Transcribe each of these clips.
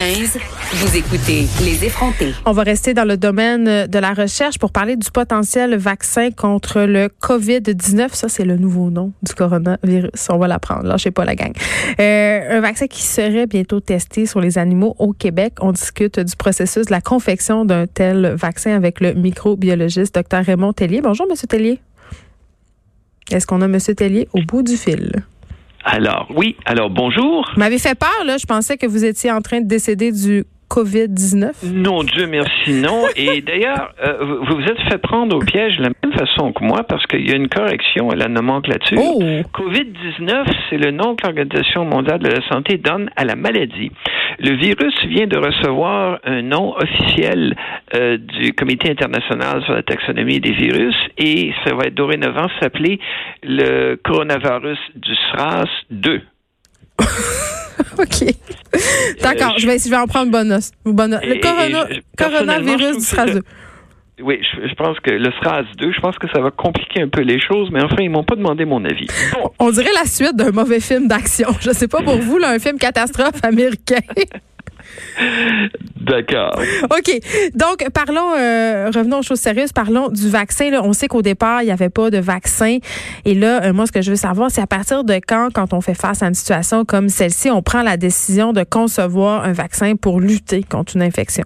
Vous écoutez Les effrontés. On va rester dans le domaine de la recherche pour parler du potentiel vaccin contre le COVID-19. Ça, c'est le nouveau nom du coronavirus. On va l'apprendre. Lâchez pas la gang. Euh, un vaccin qui serait bientôt testé sur les animaux au Québec. On discute du processus de la confection d'un tel vaccin avec le microbiologiste Dr Raymond Tellier. Bonjour, Monsieur Tellier. Est-ce qu'on a Monsieur Tellier au bout du fil? Alors, oui. Alors, bonjour. Vous m'avez fait peur, là. Je pensais que vous étiez en train de décéder du COVID-19? Non, Dieu merci, non. Et d'ailleurs, euh, vous vous êtes fait prendre au piège de la même façon que moi parce qu'il y a une correction à la nomenclature. Oh! COVID-19, c'est le nom que l'Organisation mondiale de la santé donne à la maladie. Le virus vient de recevoir un nom officiel euh, du Comité international sur la taxonomie des virus et ça va être dorénavant s'appeler le coronavirus du SRAS 2. OK. D'accord, je, vais, je vais en prendre bonne note. Bonne Le et corona- je- coronavirus du SRAS ça- 2. Oui, je, je pense que le SRAS 2, je pense que ça va compliquer un peu les choses, mais enfin, ils m'ont pas demandé mon avis. Bon, On dirait la suite d'un mauvais film d'action. Je sais pas pour vous, là, un film catastrophe américain. d'accord. OK. Donc, parlons, euh, revenons aux choses sérieuses. Parlons du vaccin. On sait qu'au départ, il n'y avait pas de vaccin. Et là, euh, moi, ce que je veux savoir, c'est à partir de quand, quand on fait face à une situation comme celle-ci, on prend la décision de concevoir un vaccin pour lutter contre une infection?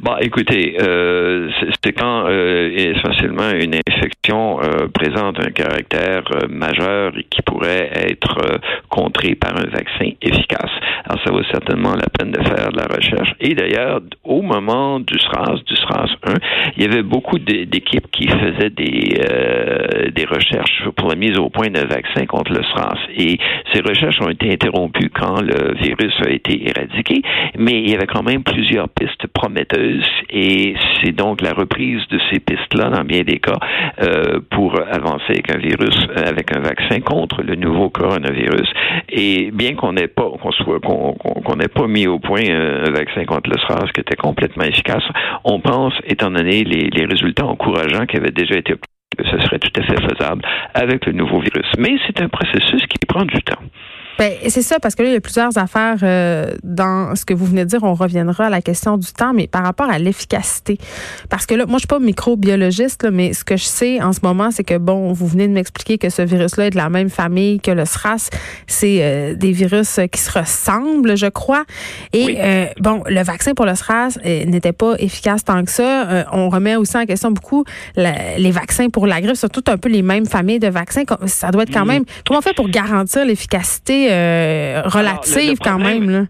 Bon, écoutez, euh, c'est- quand euh, essentiellement une infection euh, présente un caractère euh, majeur et qui pourrait être euh, contré par un vaccin efficace. Alors, ça vaut certainement la peine de faire de la recherche. Et d'ailleurs, au moment du SRAS, du SRAS 1, il y avait beaucoup d'é- d'équipes qui faisaient des, euh, des recherches pour la mise au point d'un vaccin contre le SRAS. Et ces recherches ont été interrompues quand le virus a été éradiqué, mais il y avait quand même plusieurs pistes prometteuses et c'est donc la reprise de ces pistes-là, dans bien des cas, euh, pour avancer avec un virus, euh, avec un vaccin contre le nouveau coronavirus. Et bien qu'on n'ait pas, qu'on soit, qu'on n'ait pas mis au point un, un vaccin contre le SRAS qui était complètement efficace, on pense, étant donné les, les résultats encourageants qui avaient déjà été obtenus, que ce serait tout à fait faisable avec le nouveau virus. Mais c'est un processus qui prend du temps. Ben, c'est ça, parce que là, il y a plusieurs affaires euh, dans ce que vous venez de dire. On reviendra à la question du temps, mais par rapport à l'efficacité. Parce que là, moi, je suis pas microbiologiste, là, mais ce que je sais en ce moment, c'est que, bon, vous venez de m'expliquer que ce virus-là est de la même famille que le SRAS. C'est euh, des virus qui se ressemblent, je crois. Et, Oui. euh, bon, le vaccin pour le SRAS euh, n'était pas efficace tant que ça. Euh, on remet aussi en question beaucoup la- les vaccins pour la grippe, surtout un peu les mêmes familles de vaccins. Ça doit être quand Mhm. même... Comment on fait pour garantir l'efficacité euh, relative Alors, quand même? Là?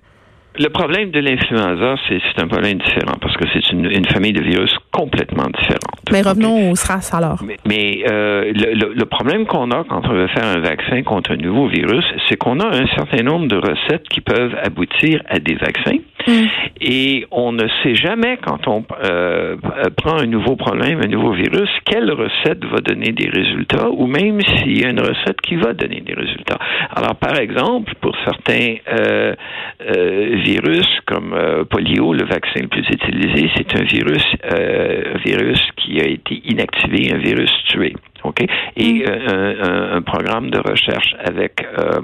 Le problème de l'influenza, c'est un problème différent parce que c'est une, une famille de virus complètement différente. Mais revenons au SRAS alors. Mais, mais, euh, le, le- le problème qu'on a quand on veut faire un vaccin contre un nouveau virus, c'est qu'on a un certain nombre de recettes qui peuvent aboutir à des vaccins. Mm. Et on ne sait jamais quand on euh, prend un nouveau problème, un nouveau virus, quelle recette va donner des résultats ou même s'il y a une recette qui va donner des résultats. Alors, par exemple, pour certains euh, euh, virus comme polio, le vaccin le plus utilisé, c'est un virus, virus qui a été inactivé, un virus tué. OK? Et euh, un, programme de recherche avec euh,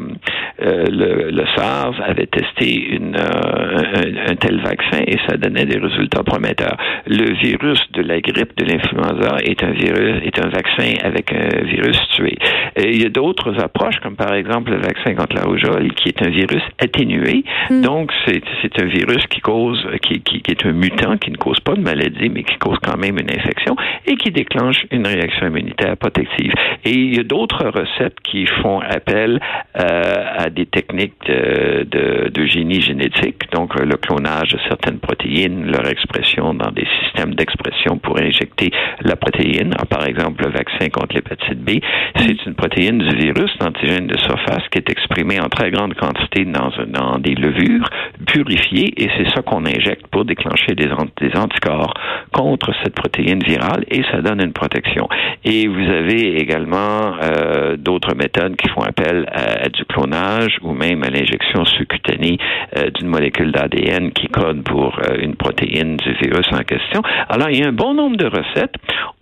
le, le SARS avait testé une, euh, un, un tel vaccin et ça donnait des résultats prometteurs. Le virus de la grippe, de l'influenza, est un virus, est un vaccin avec un virus tué. Et il y a d'autres approches, comme par exemple le vaccin contre la rougeole, qui est un virus atténué. Donc, c'est c'est un virus qui cause, qui, qui, qui est un mutant, qui ne cause pas de maladie, mais qui cause quand même une infection et qui déclenche une réaction immunitaire protective. Et il y a d'autres recettes qui font appel euh, à des techniques de, génie génétique, donc le clonage de certaines protéines, leur expression dans des systèmes d'expression pour injecter la protéine. Alors, par exemple, le vaccin contre l'hépatite B, c'est une protéine du virus, l'antigène de surface, qui est exprimée en très grande quantité dans, des levures purifiées, et c'est ça qu'on injecte pour déclencher des, ant- des anticorps contre cette protéine virale, et ça donne une protection. Et vous avez également euh, d'autres méthodes qui font appel à, à du clonage ou même à l'injection sous-cutanée euh, d'une molécule d'ADN qui code pour euh, une protéine du virus en question. Alors, il y a un bon nombre de recettes.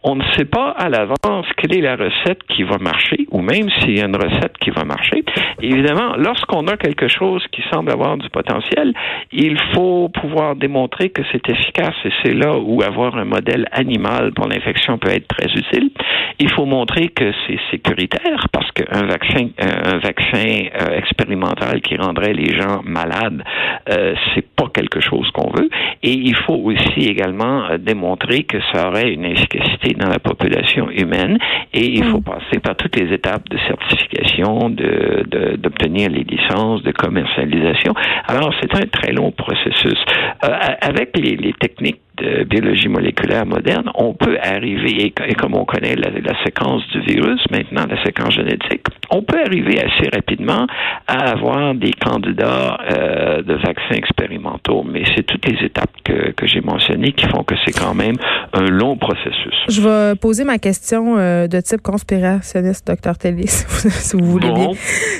On ne sait pas à l'avance quelle est la recette qui va marcher, ou même s'il y a une recette qui va marcher. Évidemment, lorsqu'on a quelque chose qui semble avoir du potentiel, il faut pouvoir démontrer que c'est efficace, et c'est là où avoir un modèle animal pour l'infection peut être très utile. Il faut montrer que c'est sécuritaire, parce qu'un vaccin, un vaccin euh, expérimental qui rendrait les gens malades, euh, c'est pas quelque chose qu'on veut. Et il faut aussi également euh, démontrer que ça aurait une efficacité dans la population humaine. Et il faut mm. passer par toutes les étapes de certification, de, d'obtenir les licences, de commercialisation. Alors, c'est un très long processus. Euh, avec les, les techniques de biologie moléculaire moderne, on peut arriver, et, comme on connaît la, séquence du virus, maintenant la séquence génétique, on peut arriver assez rapidement à avoir des candidats euh, de vaccins expérimentaux. Mais c'est toutes les étapes que, que j'ai mentionnées qui font que c'est quand même un long processus. Je vais poser ma question euh, de type conspirationniste, docteur Telly, si vous voulez bien.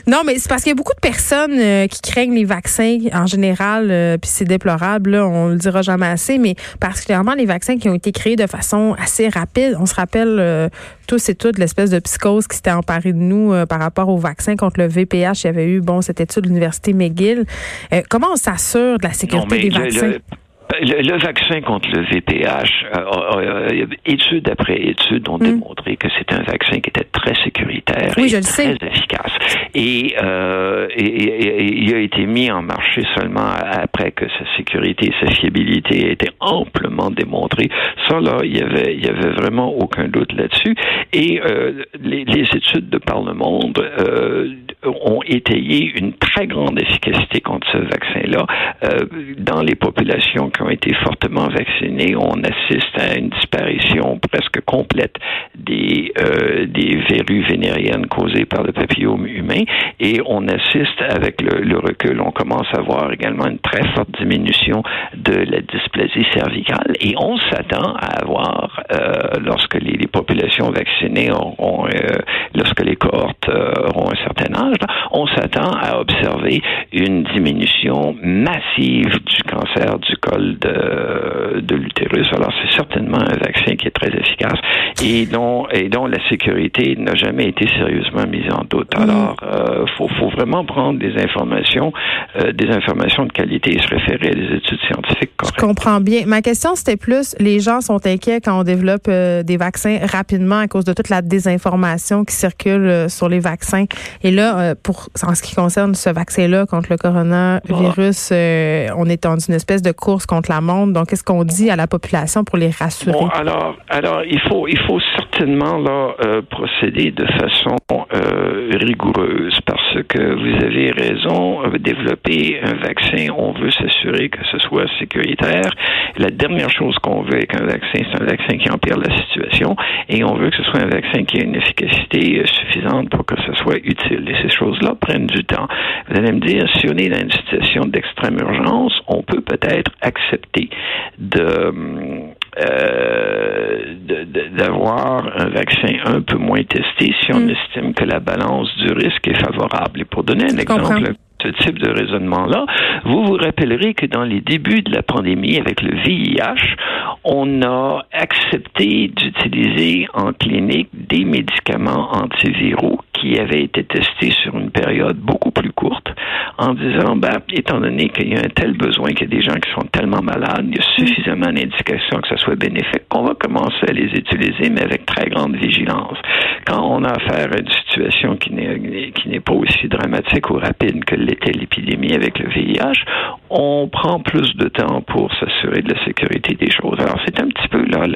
Non, mais c'est parce qu'il y a beaucoup de personnes euh, qui craignent les vaccins en général, puis c'est déplorable, là, on le dira jamais assez, mais particulièrement les vaccins qui ont été créés de façon assez rapide. On se rappelle euh, tous et toutes l'espèce de psychose qui s'était emparée de nous euh, par rapport aux vaccins contre le VPH. Il y avait eu, bon, cette étude de l'Université McGill. Euh, comment on s'assure de la sécurité des vaccins? Le, vaccin contre le VPH, euh, études après études ont hmm. démontré que c'est un vaccin qui était très sécuritaire et très efficace. Euh, et, il a été mis en marché seulement après que sa sécurité et sa fiabilité étaient amplement démontrées. Ça, là, il y avait, il y avait vraiment aucun doute là-dessus. Et euh, les, les, études de par le monde euh, ont étayé une très grande efficacité contre ce vaccin-là. Euh, dans les populations qui ont été fortement vaccinées. On assiste à une disparition presque complète des euh, verrues vénériennes causées par le papillome humain. Et on assiste avec le, le, recul, on commence à voir également une très forte diminution de la dysplasie cervicale. Et on s'attend à avoir euh, lorsque les, les, populations vaccinées auront, lorsque les cohortes auront un certain âge on s'attend à observer une diminution massive du cancer du col de, de l'utérus. Alors, c'est certainement un vaccin qui est très efficace et dont, et dont la sécurité n'a jamais été sérieusement mise en doute. Mm. Alors, euh, faut, faut vraiment prendre des informations, euh, des informations de qualité et se référer à des études scientifiques correctes. Je comprends bien. Ma question, c'était plus, les gens sont inquiets quand on développe euh, des vaccins rapidement à cause de toute la désinformation qui circule euh, sur les vaccins. Et là, pour en ce qui concerne ce vaccin-là contre le coronavirus, euh, on est dans une espèce de course contre la montre. Donc, qu'est-ce qu'on dit à la population pour les rassurer? Bon, alors, alors, il faut, il faut certainement là euh, procéder de façon euh, rigoureuse parce que vous avez raison. Développer un vaccin, on veut s'assurer que ce soit sécuritaire. La dernière chose qu'on veut avec un vaccin, c'est un vaccin qui empire la situation et on veut que ce soit un vaccin qui ait une efficacité suffisante pour que ce soit utile. Et ces choses-là prennent du temps. Vous allez me dire, si on est dans une situation d'extrême urgence, on peut peut-être accepter de euh, d'avoir un vaccin un peu moins testé si on mm. estime que la balance du risque est favorable. Et pour donner un exemple, ce type de raisonnement-là, vous vous rappellerez que dans les débuts de la pandémie avec le VIH, on a accepté d'utiliser en clinique des médicaments antiviraux qui avaient été testés sur une période beaucoup plus courte en disant, ben, étant donné qu'il y a un tel besoin, qu'il y a des gens qui sont tellement malades, il y a suffisamment d'indications que ça soit bénéfique, qu'on va commencer à les utiliser, mais avec très grande vigilance. Quand on a affaire à une situation qui n'est, n'est pas aussi dramatique ou rapide que l'était l'épidémie avec le VIH, on prend plus de temps pour s'assurer de la sécurité des choses. Alors, c'est un petit peu là,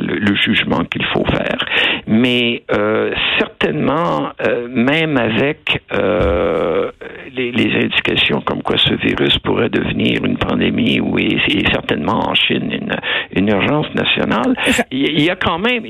le, jugement qu'il faut faire. Mais euh, certainement, euh, même avec euh, les, indications comme quoi ce virus pourrait devenir une pandémie ou est, certainement en Chine une, une urgence nationale, il y a quand même,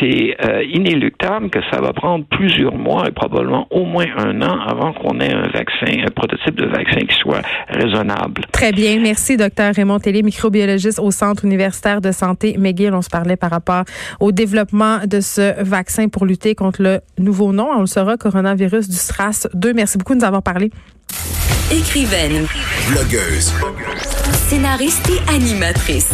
c'est inéluctable que ça va prendre plusieurs mois et probablement au moins un an avant qu'on ait un vaccin, un prototype de vaccin qui soit raisonnable. Très bien. Merci, docteur Raymond Télé, microbiologiste au Centre universitaire de santé McGill. On se parlait par rapport au développement de ce vaccin pour lutter contre le nouveau nom. On le saura, coronavirus du SRAS 2. Merci beaucoup de nous avoir parlé. Écrivaine. Blogueuse. Scénariste et animatrice.